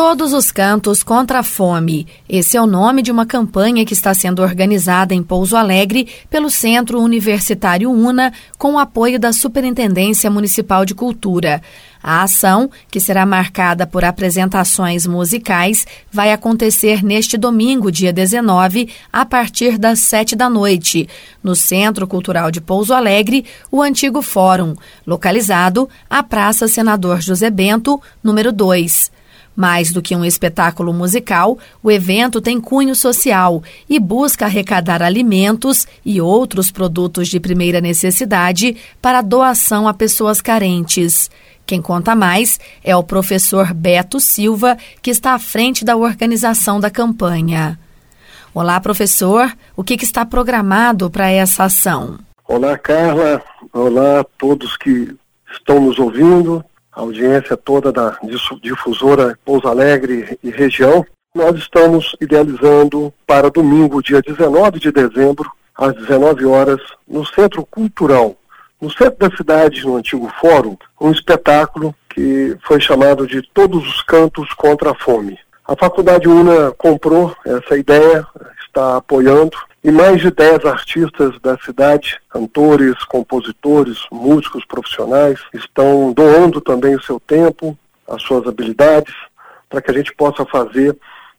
Todos os cantos contra a fome. Esse é o nome de uma campanha que está sendo organizada em Pouso Alegre pelo Centro Universitário UNA, com o apoio da Superintendência Municipal de Cultura. A ação, que será marcada por apresentações musicais, vai acontecer neste domingo, dia 19, a partir das sete da noite, no Centro Cultural de Pouso Alegre, o antigo Fórum, localizado à Praça Senador José Bento, número 2. Mais do que um espetáculo musical, o evento tem cunho social e busca arrecadar alimentos e outros produtos de primeira necessidade para doação a pessoas carentes. Quem conta mais é o professor Beto Silva, que está à frente da organização da campanha. Olá, professor. O que, que está programado para essa ação? Olá, Carla. Olá a todos que estão nos ouvindo a audiência toda da difusora Pouso Alegre e região, nós estamos idealizando para domingo, dia 19 de dezembro, às 19 horas, no Centro Cultural, no centro da cidade, no antigo fórum, um espetáculo que foi chamado de Todos os Cantos contra a Fome. A Faculdade UNA comprou essa ideia, está apoiando, e mais de 10 artistas da cidade, cantores, compositores, músicos profissionais, estão doando também o seu tempo, as suas habilidades, para que a gente possa fazer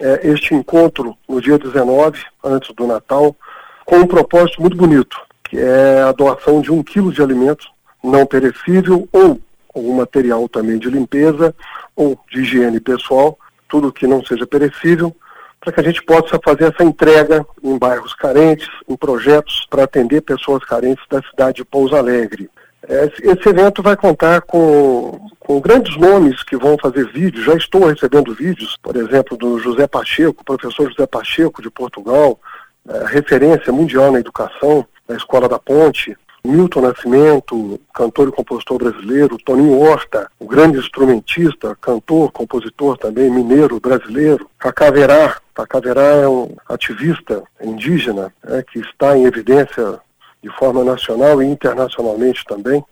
é, este encontro no dia 19, antes do Natal, com um propósito muito bonito, que é a doação de um quilo de alimento não perecível ou algum material também de limpeza ou de higiene pessoal, tudo que não seja perecível, para que a gente possa fazer essa entrega em bairros carentes, em projetos para atender pessoas carentes da cidade de Pouso Alegre. Esse evento vai contar com, com grandes nomes que vão fazer vídeos. Já estou recebendo vídeos, por exemplo, do José Pacheco, professor José Pacheco de Portugal, é, referência mundial na educação, da Escola da Ponte. Milton Nascimento, cantor e compositor brasileiro, Toninho Horta, o grande instrumentista, cantor, compositor também, mineiro brasileiro, Cacaverá, Cacaverá é um ativista indígena é, que está em evidência de forma nacional e internacionalmente também.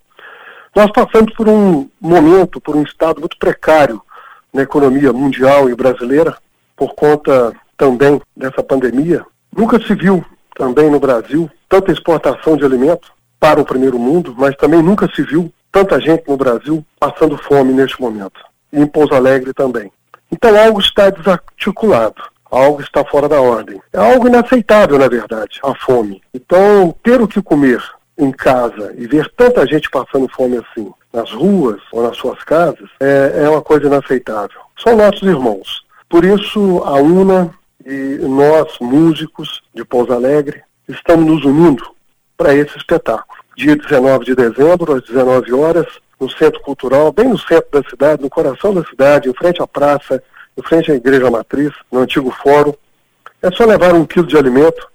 Nós passamos por um momento, por um estado muito precário na economia mundial e brasileira, por conta também dessa pandemia. Nunca se viu também no Brasil tanta exportação de alimentos, para o primeiro mundo, mas também nunca se viu tanta gente no Brasil passando fome neste momento. E em Pouso Alegre também. Então algo está desarticulado, algo está fora da ordem. É algo inaceitável, na verdade, a fome. Então, ter o que comer em casa e ver tanta gente passando fome assim, nas ruas ou nas suas casas, é, é uma coisa inaceitável. São nossos irmãos. Por isso, a UNA e nós, músicos de Pouso Alegre, estamos nos unindo para esse espetáculo. Dia 19 de dezembro, às 19 horas, no Centro Cultural, bem no centro da cidade, no coração da cidade, em frente à praça, em frente à Igreja Matriz, no antigo fórum. É só levar um quilo de alimento.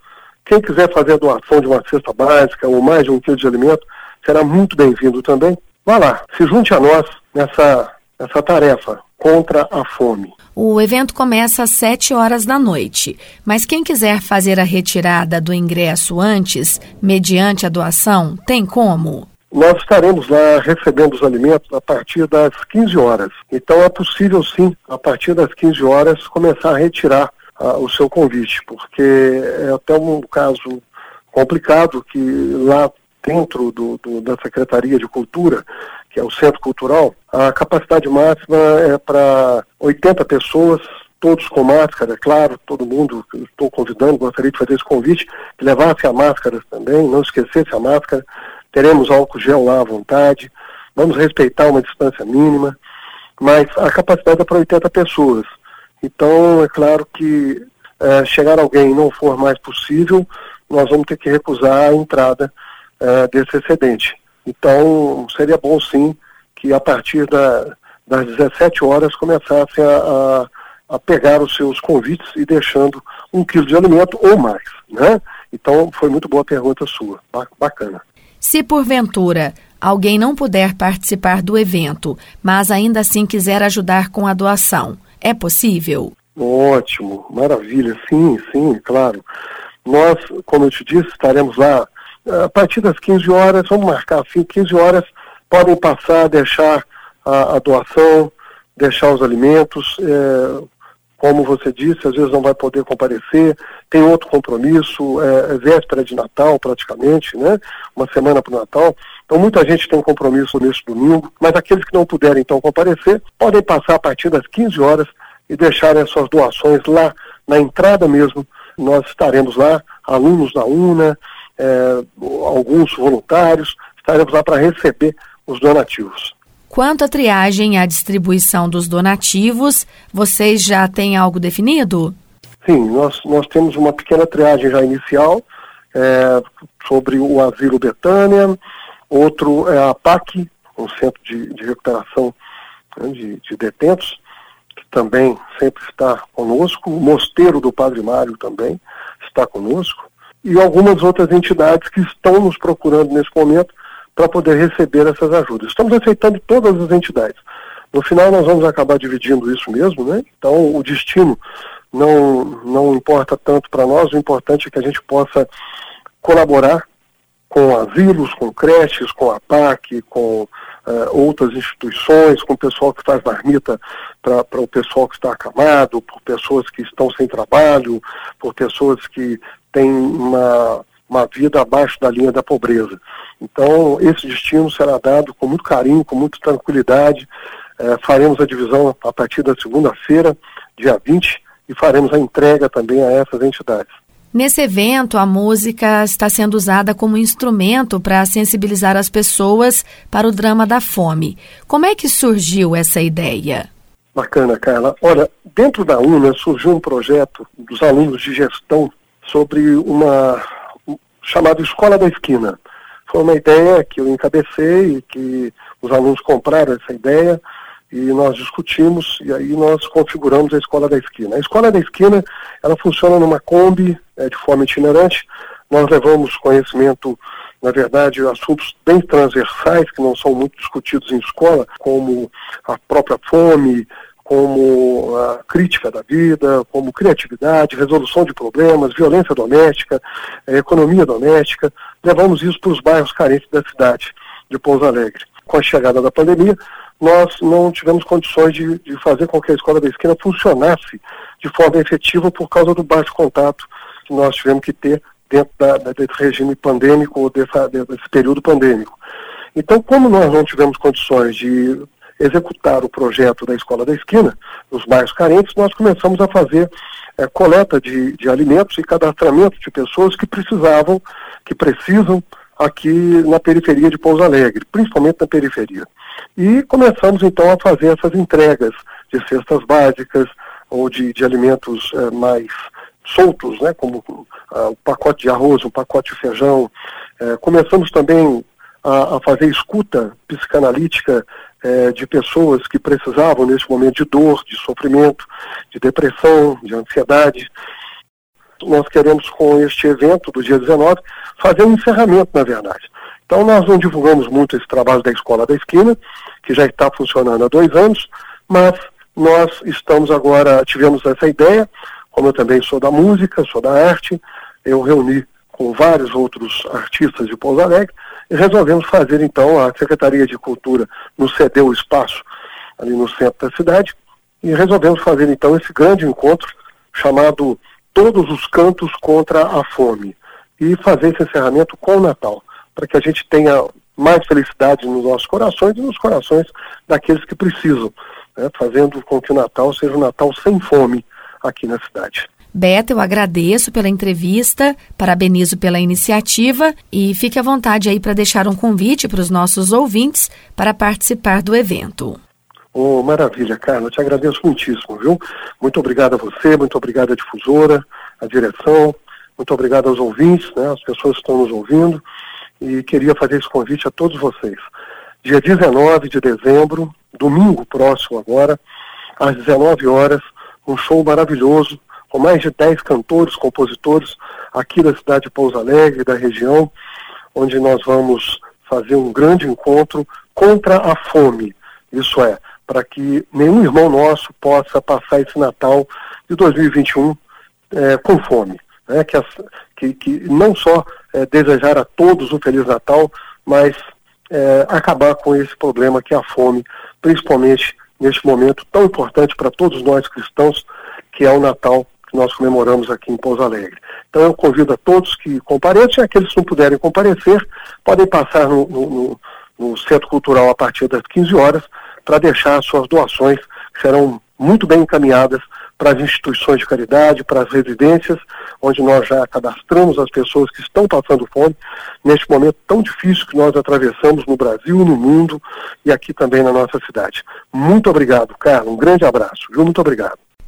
Quem quiser fazer a doação de uma cesta básica ou mais de um quilo de alimento, será muito bem-vindo também. Vá lá, se junte a nós nessa, nessa tarefa contra a fome. O evento começa às 7 horas da noite, mas quem quiser fazer a retirada do ingresso antes, mediante a doação, tem como? Nós estaremos lá recebendo os alimentos a partir das 15 horas. Então é possível sim, a partir das 15 horas, começar a retirar uh, o seu convite, porque é até um caso complicado que lá dentro do, do, da Secretaria de Cultura, que é o Centro Cultural, a capacidade máxima é para 80 pessoas, todos com máscara, é claro, todo mundo, estou convidando, gostaria de fazer esse convite, que levasse a máscara também, não esquecesse a máscara, teremos álcool gel lá à vontade, vamos respeitar uma distância mínima, mas a capacidade é para 80 pessoas. Então, é claro que é, chegar alguém não for mais possível, nós vamos ter que recusar a entrada é, desse excedente. Então, seria bom sim que a partir da, das 17 horas começassem a, a, a, pegar os seus convites e deixando um quilo de alimento ou mais, né? Então, foi muito boa a pergunta sua, bacana. Se porventura alguém não puder participar do evento, mas ainda assim quiser ajudar com a doação, é possível? Ótimo, maravilha, sim, sim, claro. Nós, como eu te disse, estaremos lá a partir das 15 horas, vamos marcar assim, 15 horas, podem passar, deixar a, a doação, deixar os alimentos. É, como você disse, às vezes não vai poder comparecer, tem outro compromisso, é, é véspera de Natal praticamente, né? Uma semana para o Natal. Então muita gente tem um compromisso nesse domingo, mas aqueles que não puderem então comparecer, podem passar a partir das 15 horas e deixarem as suas doações lá na entrada mesmo. Nós estaremos lá, alunos da UNA, alguns voluntários, estaremos lá para receber os donativos. Quanto à triagem e à distribuição dos donativos, vocês já têm algo definido? Sim, nós, nós temos uma pequena triagem já inicial é, sobre o Asilo Betânia, outro é a PAC, um centro de, de recuperação né, de, de detentos, que também sempre está conosco, o Mosteiro do Padre Mário também está conosco, e algumas outras entidades que estão nos procurando nesse momento para poder receber essas ajudas. Estamos aceitando todas as entidades. No final nós vamos acabar dividindo isso mesmo, né? Então o destino não, não importa tanto para nós, o importante é que a gente possa colaborar com asilos, com creches, com a PAC, com uh, outras instituições, com o pessoal que faz marmita para o pessoal que está acamado, por pessoas que estão sem trabalho, por pessoas que têm uma uma vida abaixo da linha da pobreza. Então, esse destino será dado com muito carinho, com muita tranquilidade. É, faremos a divisão a partir da segunda-feira, dia 20, e faremos a entrega também a essas entidades. Nesse evento, a música está sendo usada como instrumento para sensibilizar as pessoas para o drama da fome. Como é que surgiu essa ideia? Bacana, Carla. Olha, dentro da UNA surgiu um projeto dos alunos de gestão sobre uma chamado Escola da Esquina. Foi uma ideia que eu encabecei e que os alunos compraram essa ideia e nós discutimos e aí nós configuramos a Escola da Esquina. A Escola da Esquina, ela funciona numa Kombi, é, de forma itinerante. Nós levamos conhecimento, na verdade, assuntos bem transversais, que não são muito discutidos em escola, como a própria fome, como a crítica da vida, como criatividade, resolução de problemas, violência doméstica, eh, economia doméstica. Levamos isso para os bairros carentes da cidade de Pouso Alegre. Com a chegada da pandemia, nós não tivemos condições de, de fazer com que a escola da esquina funcionasse de forma efetiva por causa do baixo contato que nós tivemos que ter dentro da, desse regime pandêmico, ou dessa, desse período pandêmico. Então, como nós não tivemos condições de executar o projeto da Escola da Esquina, nos bairros carentes, nós começamos a fazer é, coleta de, de alimentos e cadastramento de pessoas que precisavam, que precisam aqui na periferia de Pouso Alegre, principalmente na periferia. E começamos então a fazer essas entregas de cestas básicas ou de, de alimentos é, mais soltos, né, como uh, o pacote de arroz, o pacote de feijão. É, começamos também a, a, fazer escuta psicanalítica é, de pessoas que precisavam, nesse momento, de dor, de sofrimento, de depressão, de ansiedade. Nós queremos, com este evento do dia 19, fazer um encerramento, na verdade. Então, nós não divulgamos muito esse trabalho da Escola da Esquina, que já está funcionando há dois anos, mas nós estamos agora, tivemos essa ideia, como eu também sou da música, sou da arte, eu reuni com vários outros artistas de Pouso Alegre, resolvemos fazer então, a Secretaria de Cultura nos cedeu o espaço ali no centro da cidade, e resolvemos fazer então esse grande encontro chamado Todos os Cantos contra a Fome, e fazer esse encerramento com o Natal, para que a gente tenha mais felicidade nos nossos corações e nos corações daqueles que precisam, né, fazendo com que o Natal seja um Natal sem fome aqui na cidade. Beta, eu agradeço pela entrevista, parabenizo pela iniciativa e fique à vontade aí para deixar um convite para os nossos ouvintes para participar do evento. Oh, maravilha, Carla, te agradeço muitíssimo, viu? Muito obrigado a você, muito obrigado à difusora, à direção, muito obrigado aos ouvintes, né, as pessoas que estão nos ouvindo, e queria fazer esse convite a todos vocês. Dia 19 de dezembro, domingo próximo agora, às 19 horas, um show maravilhoso com mais de 10 cantores, compositores aqui da cidade de Pouso Alegre, da região, onde nós vamos fazer um grande encontro contra a fome. Isso é, para que nenhum irmão nosso possa passar esse Natal de 2021 é, com fome. Né? Que, as, que, que, não só é, desejar a todos um Feliz Natal, mas é, acabar com esse problema que é a fome, principalmente neste momento tão importante para todos nós cristãos, que é o Natal que nós comemoramos aqui em Pouso Alegre. Então eu convido a todos que compareçam, e aqueles que não puderem comparecer, podem passar no, no, no Centro Cultural a partir das 15 horas para deixar suas doações, que serão muito bem encaminhadas para as instituições de caridade, para as residências, onde nós já cadastramos as pessoas que estão passando fome, neste momento tão difícil que nós atravessamos no Brasil, no mundo e aqui também na nossa cidade. Muito obrigado, Carla. Um grande abraço. Muito obrigado.